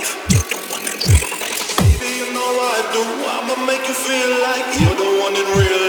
life. You're the one in real life. Baby, you know I do. I'ma make you feel like you're the one in real life.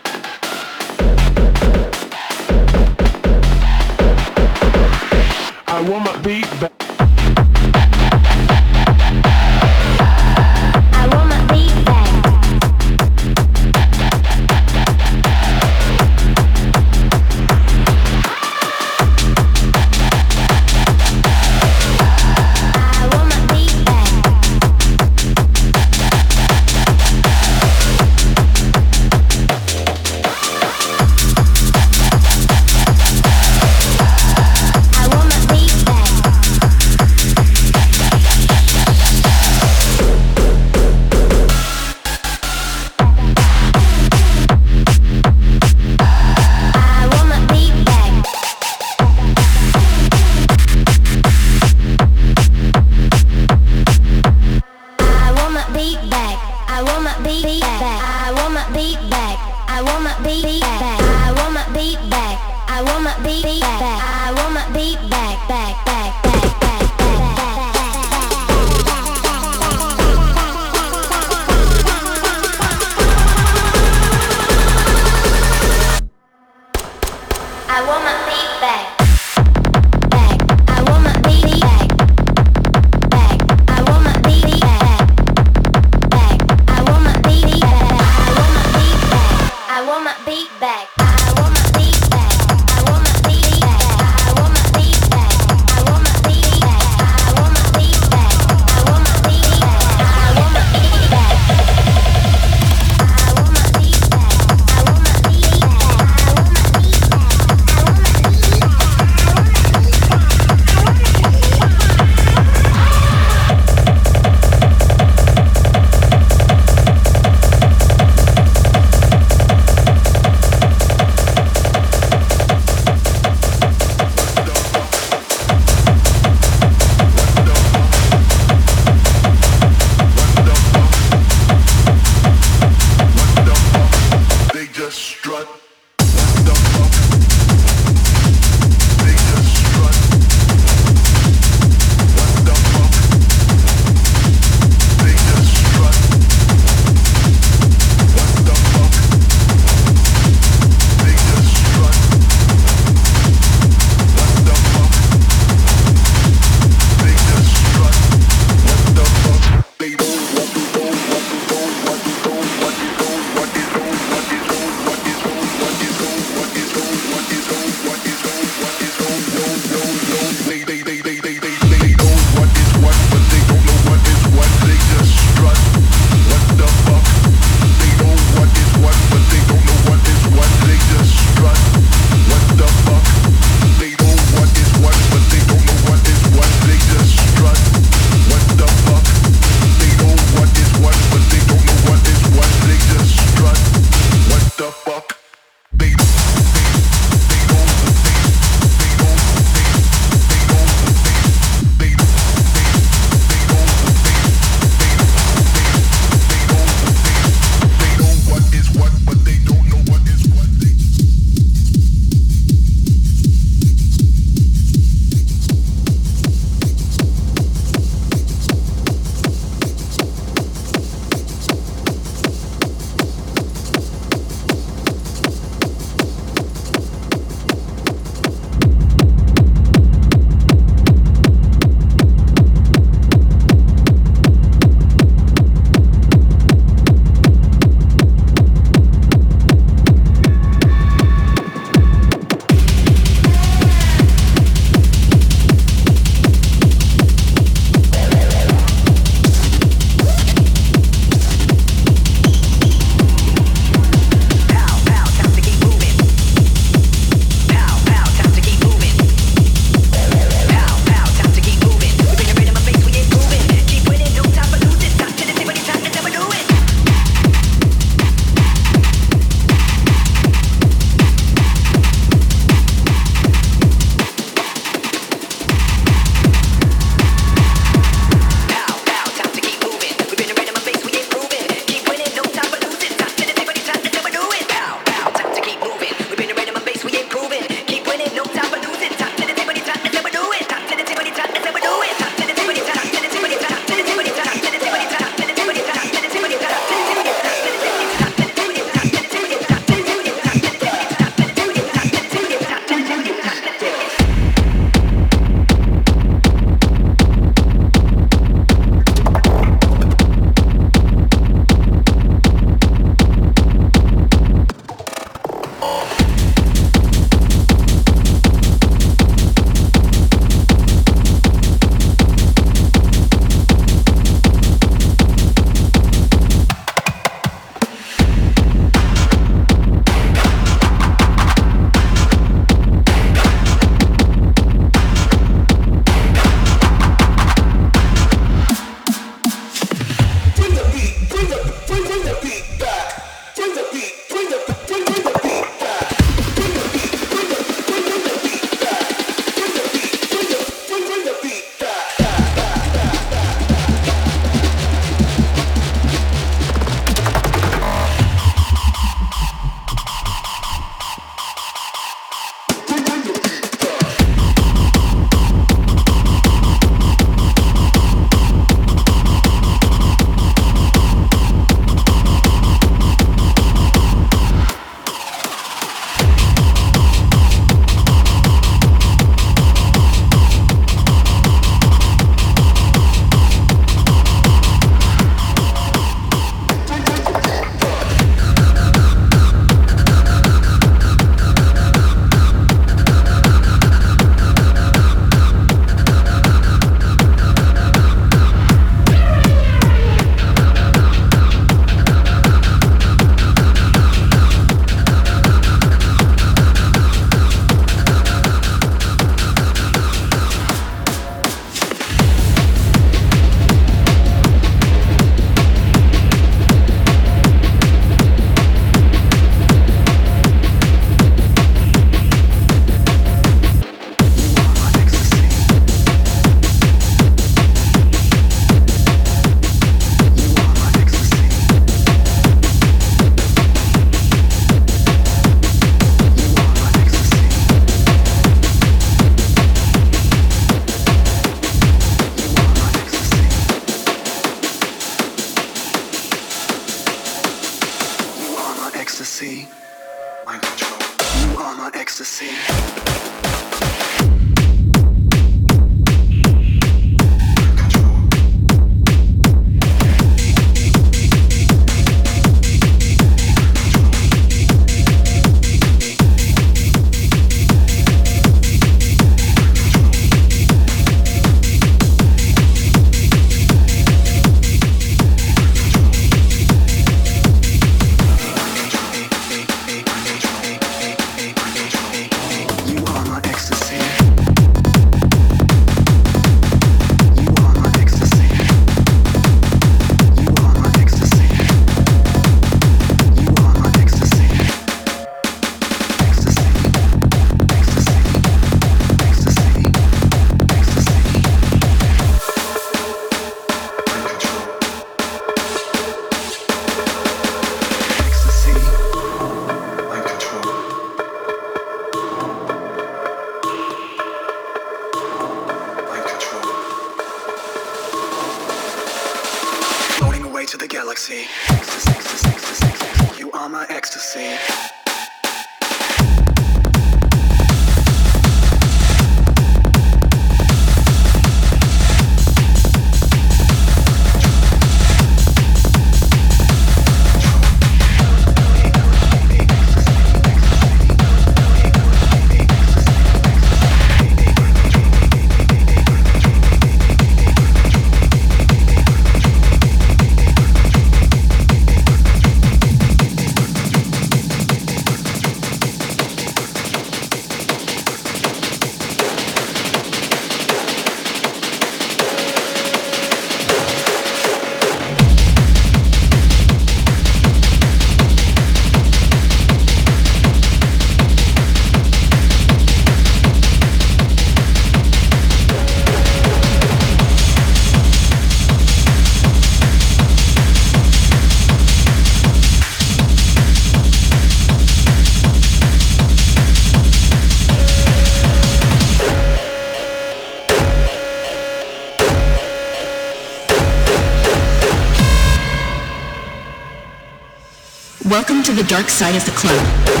To the dark side of the club.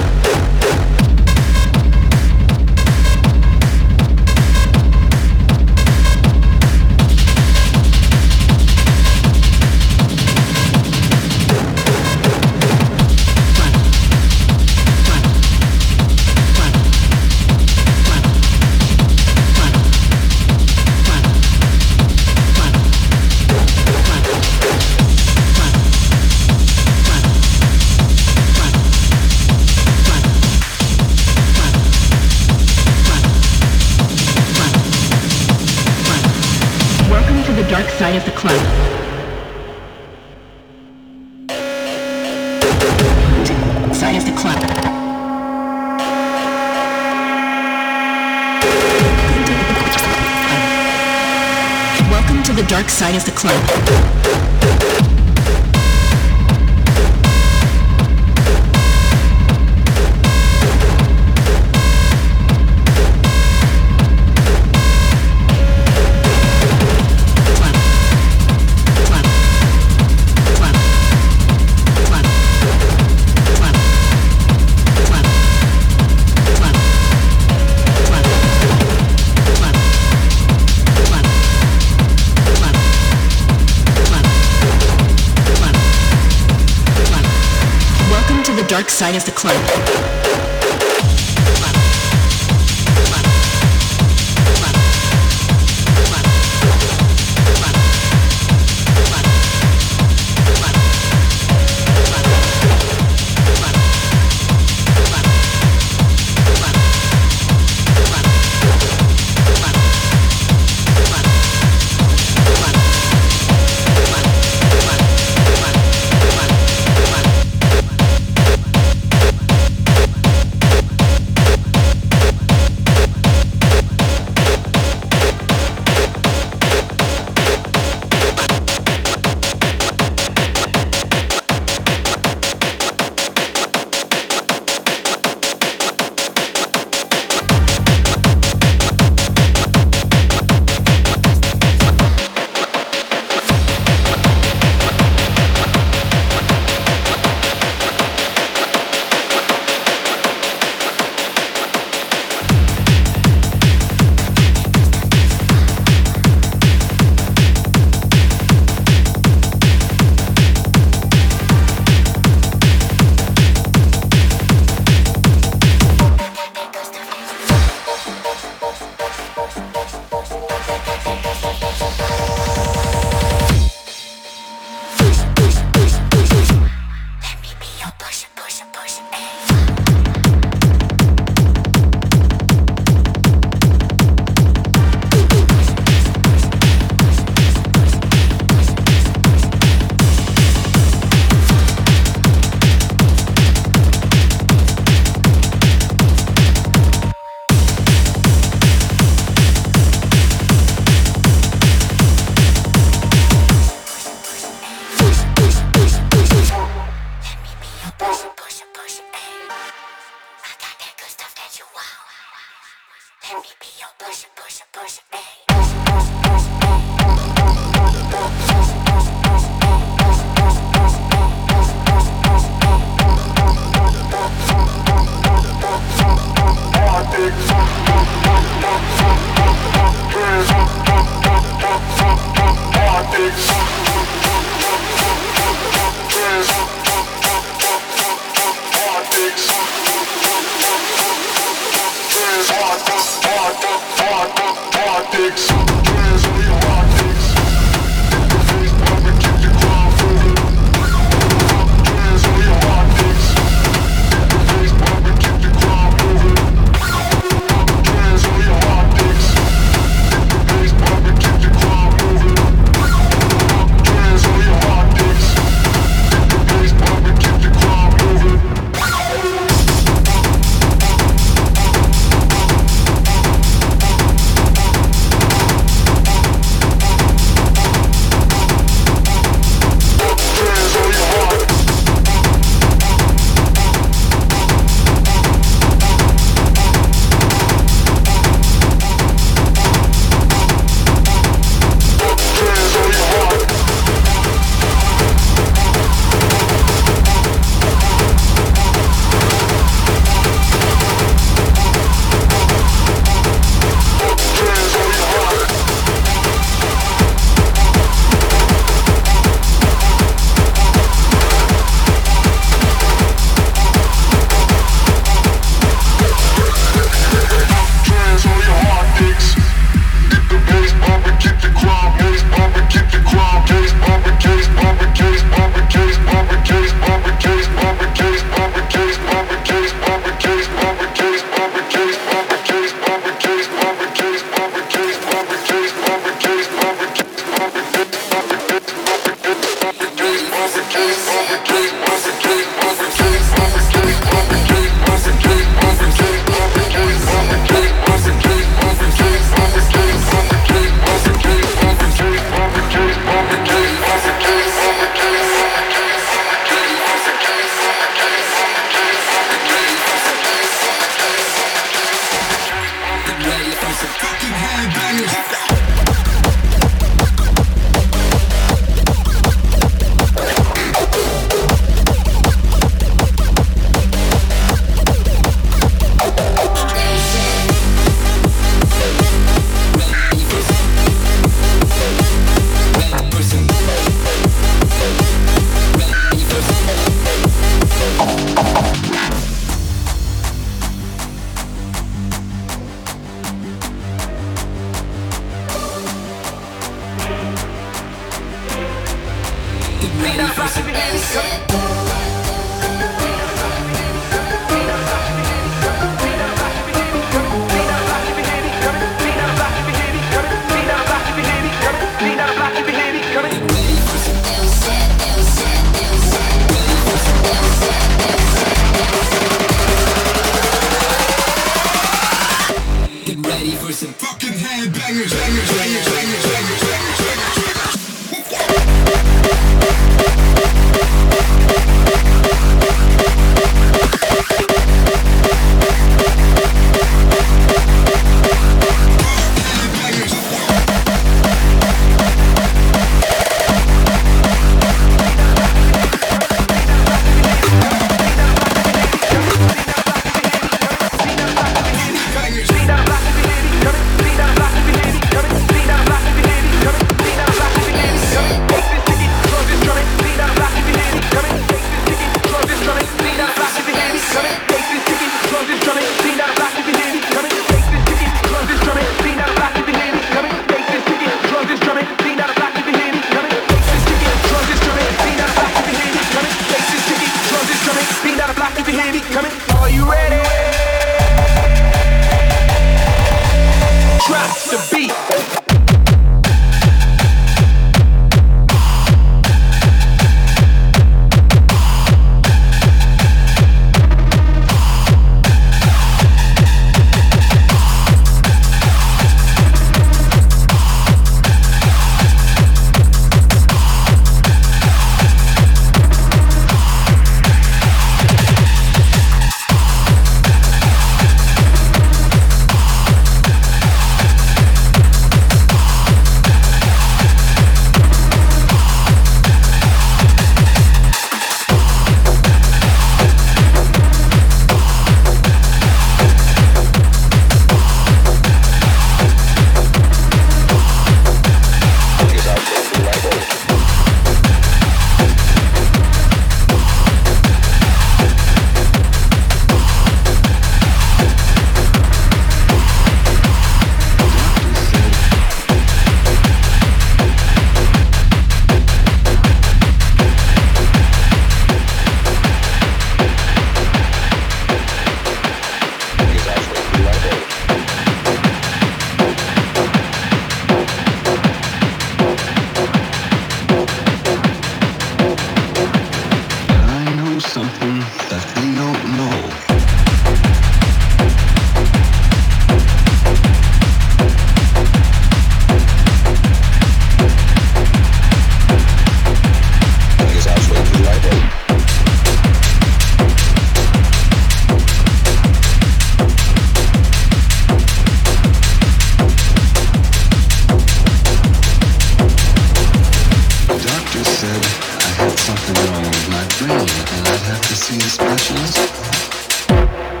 To the dark side of the club. Dark side of the club.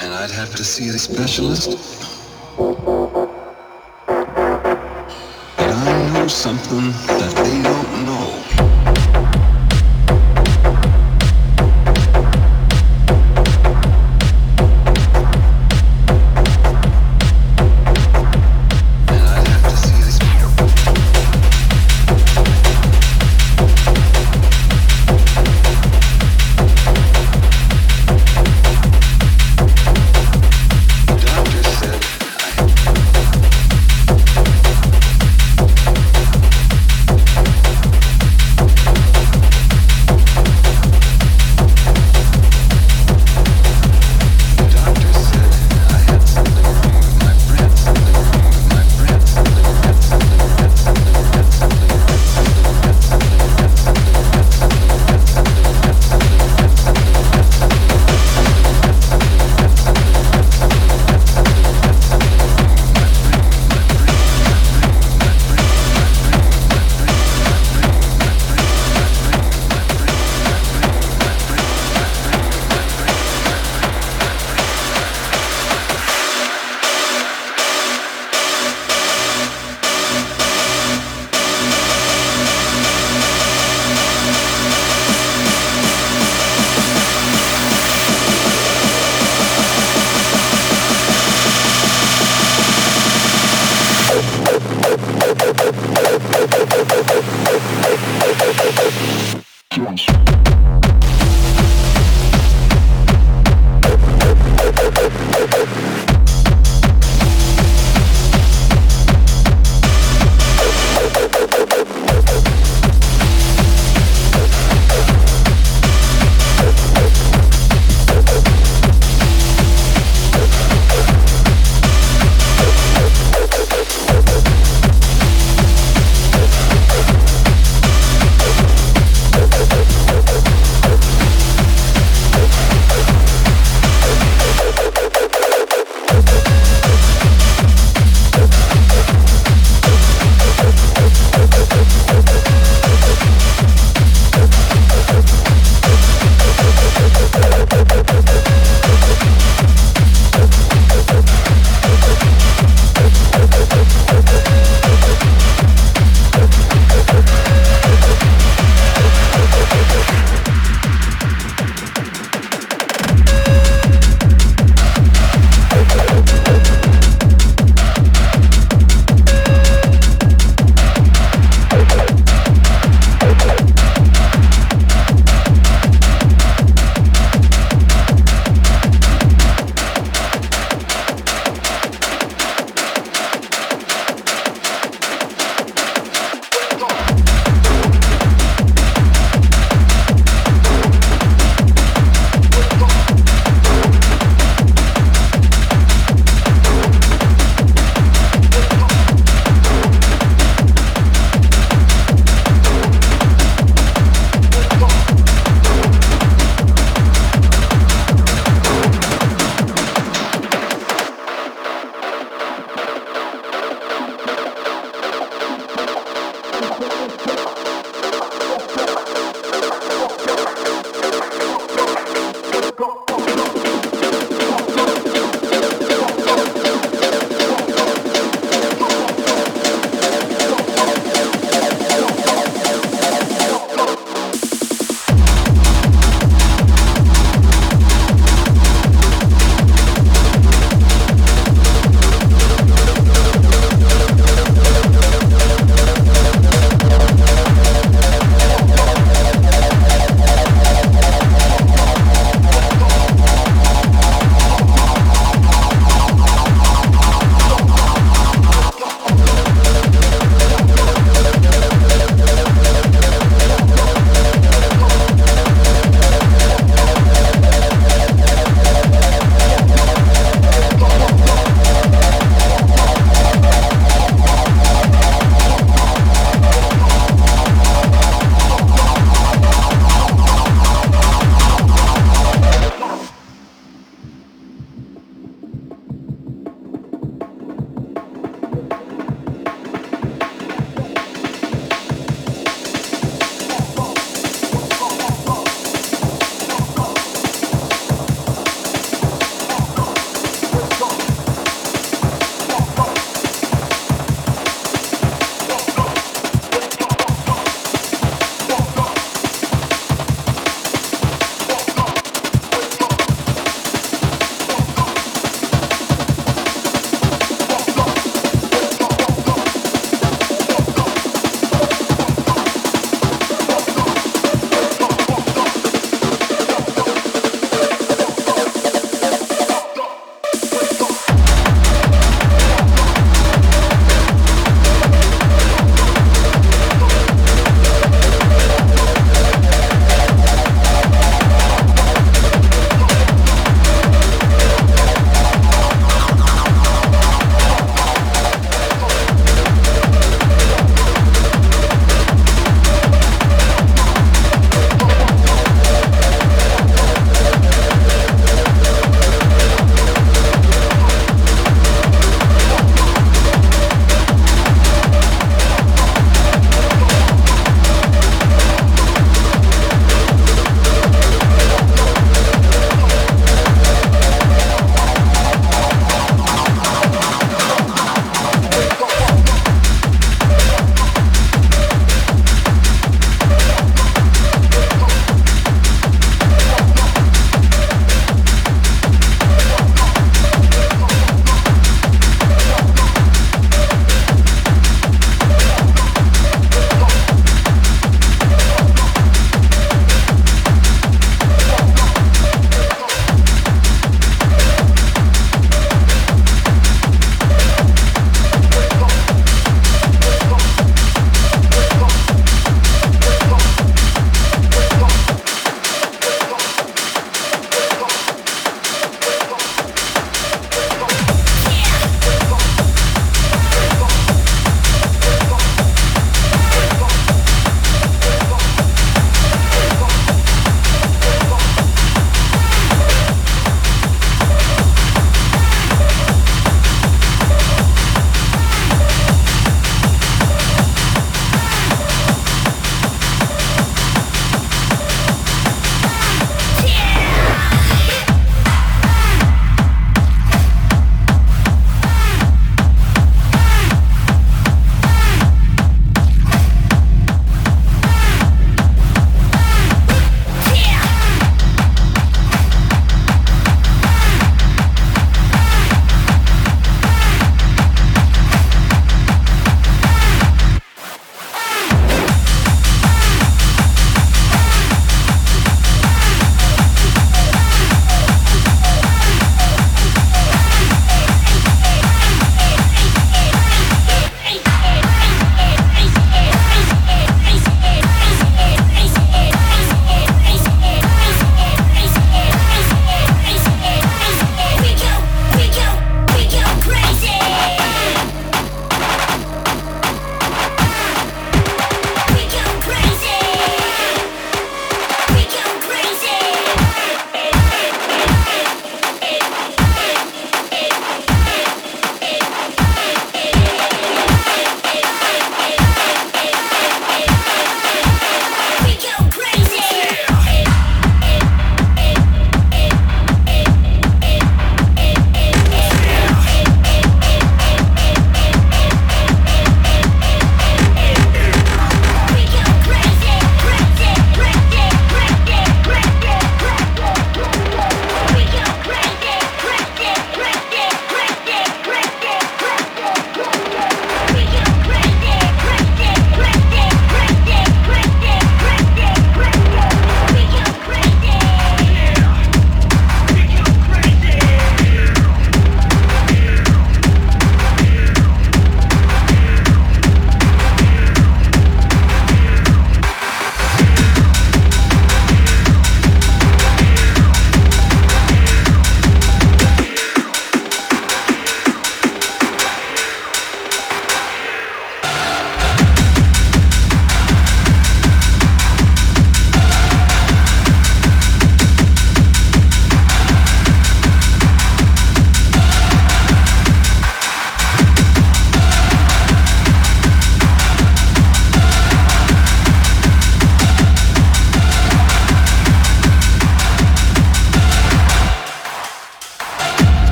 and I'd have to see a specialist. But I know something that they don't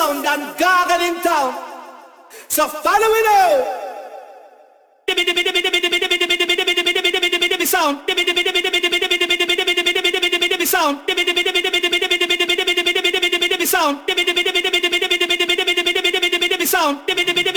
sound and gargle in town. So follow me now. Sound. Sound. Sound. Sound. Sound.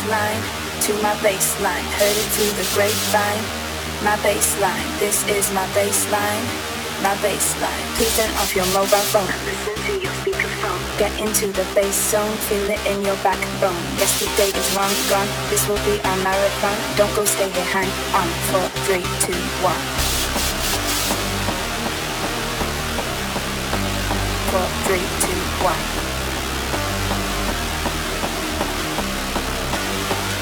baseline, to my baseline, heard it through the grapevine. My baseline, this is my baseline, my baseline. Please turn off your mobile phone. Listen to your speakerphone. Get into the bass zone, feel it in your backbone. Yesterday is long gone, this will be our marathon. Don't go stay here, hang on. Four, three, two, one. Four, three, two, one.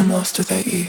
I'm lost without you.